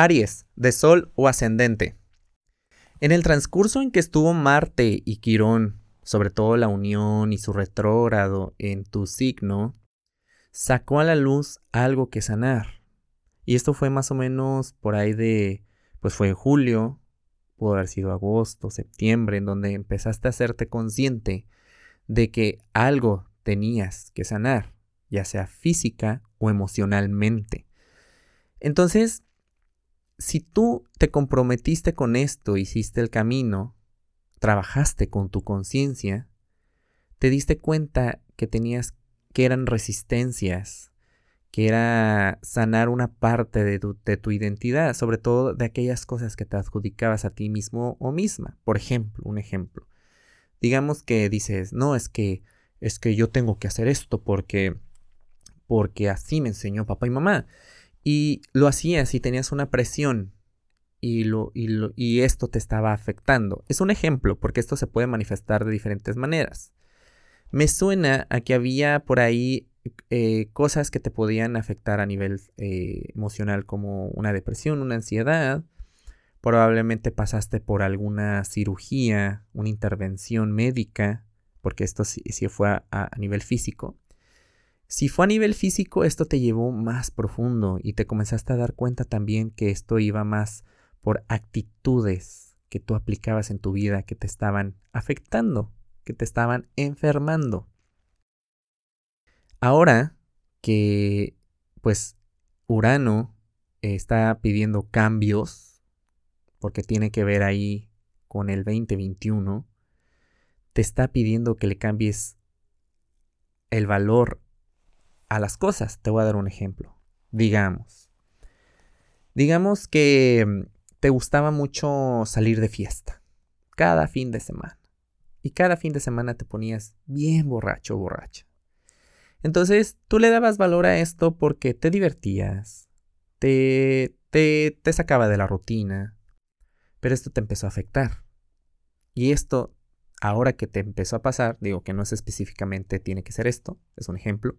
Aries, de Sol o ascendente. En el transcurso en que estuvo Marte y Quirón, sobre todo la unión y su retrógrado en tu signo, sacó a la luz algo que sanar. Y esto fue más o menos por ahí de, pues fue en julio, pudo haber sido agosto, septiembre, en donde empezaste a hacerte consciente de que algo tenías que sanar, ya sea física o emocionalmente. Entonces, si tú te comprometiste con esto, hiciste el camino, trabajaste con tu conciencia, te diste cuenta que tenías que eran resistencias, que era sanar una parte de tu, de tu, identidad, sobre todo de aquellas cosas que te adjudicabas a ti mismo o misma. Por ejemplo, un ejemplo. Digamos que dices, no, es que es que yo tengo que hacer esto porque porque así me enseñó papá y mamá. Y lo hacías y tenías una presión y, lo, y, lo, y esto te estaba afectando. Es un ejemplo porque esto se puede manifestar de diferentes maneras. Me suena a que había por ahí eh, cosas que te podían afectar a nivel eh, emocional como una depresión, una ansiedad. Probablemente pasaste por alguna cirugía, una intervención médica, porque esto sí, fue a, a nivel físico. Si fue a nivel físico, esto te llevó más profundo y te comenzaste a dar cuenta también que esto iba más por actitudes que tú aplicabas en tu vida que te estaban afectando, que te estaban enfermando. Ahora que pues Urano está pidiendo cambios, porque tiene que ver ahí con el 2021, te está pidiendo que le cambies el valor a las cosas. Te voy a dar un ejemplo. Digamos. Digamos que mm, te gustaba mucho salir de fiesta. Cada fin de semana. Y cada fin de semana te ponías bien borracho o borracha. Entonces tú le dabas valor a esto porque te divertías, te, te, te sacaba de la rutina, pero esto te empezó a afectar. Y esto, ahora que te empezó a pasar, digo que no es específicamente tiene que ser esto, es un ejemplo,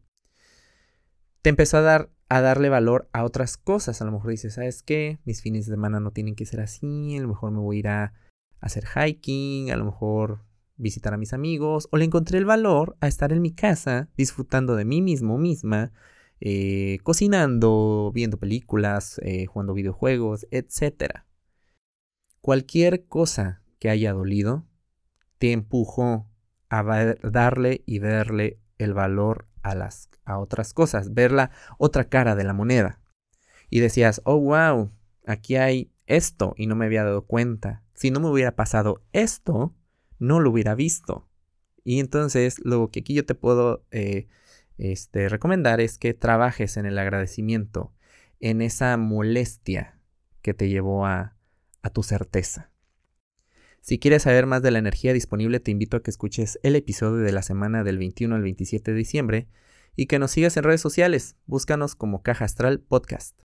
te empezó a dar a darle valor a otras cosas. A lo mejor dices, ¿sabes qué? Mis fines de semana no tienen que ser así. A lo mejor me voy a ir a hacer hiking. A lo mejor visitar a mis amigos. O le encontré el valor a estar en mi casa disfrutando de mí mismo, misma. Eh, cocinando, viendo películas, eh, jugando videojuegos, etc. Cualquier cosa que haya dolido te empujó a darle y verle el valor a, las, a otras cosas, ver la otra cara de la moneda. Y decías, oh, wow, aquí hay esto y no me había dado cuenta. Si no me hubiera pasado esto, no lo hubiera visto. Y entonces lo que aquí yo te puedo eh, este, recomendar es que trabajes en el agradecimiento, en esa molestia que te llevó a, a tu certeza. Si quieres saber más de la energía disponible, te invito a que escuches el episodio de la semana del 21 al 27 de diciembre y que nos sigas en redes sociales. Búscanos como Caja Astral Podcast.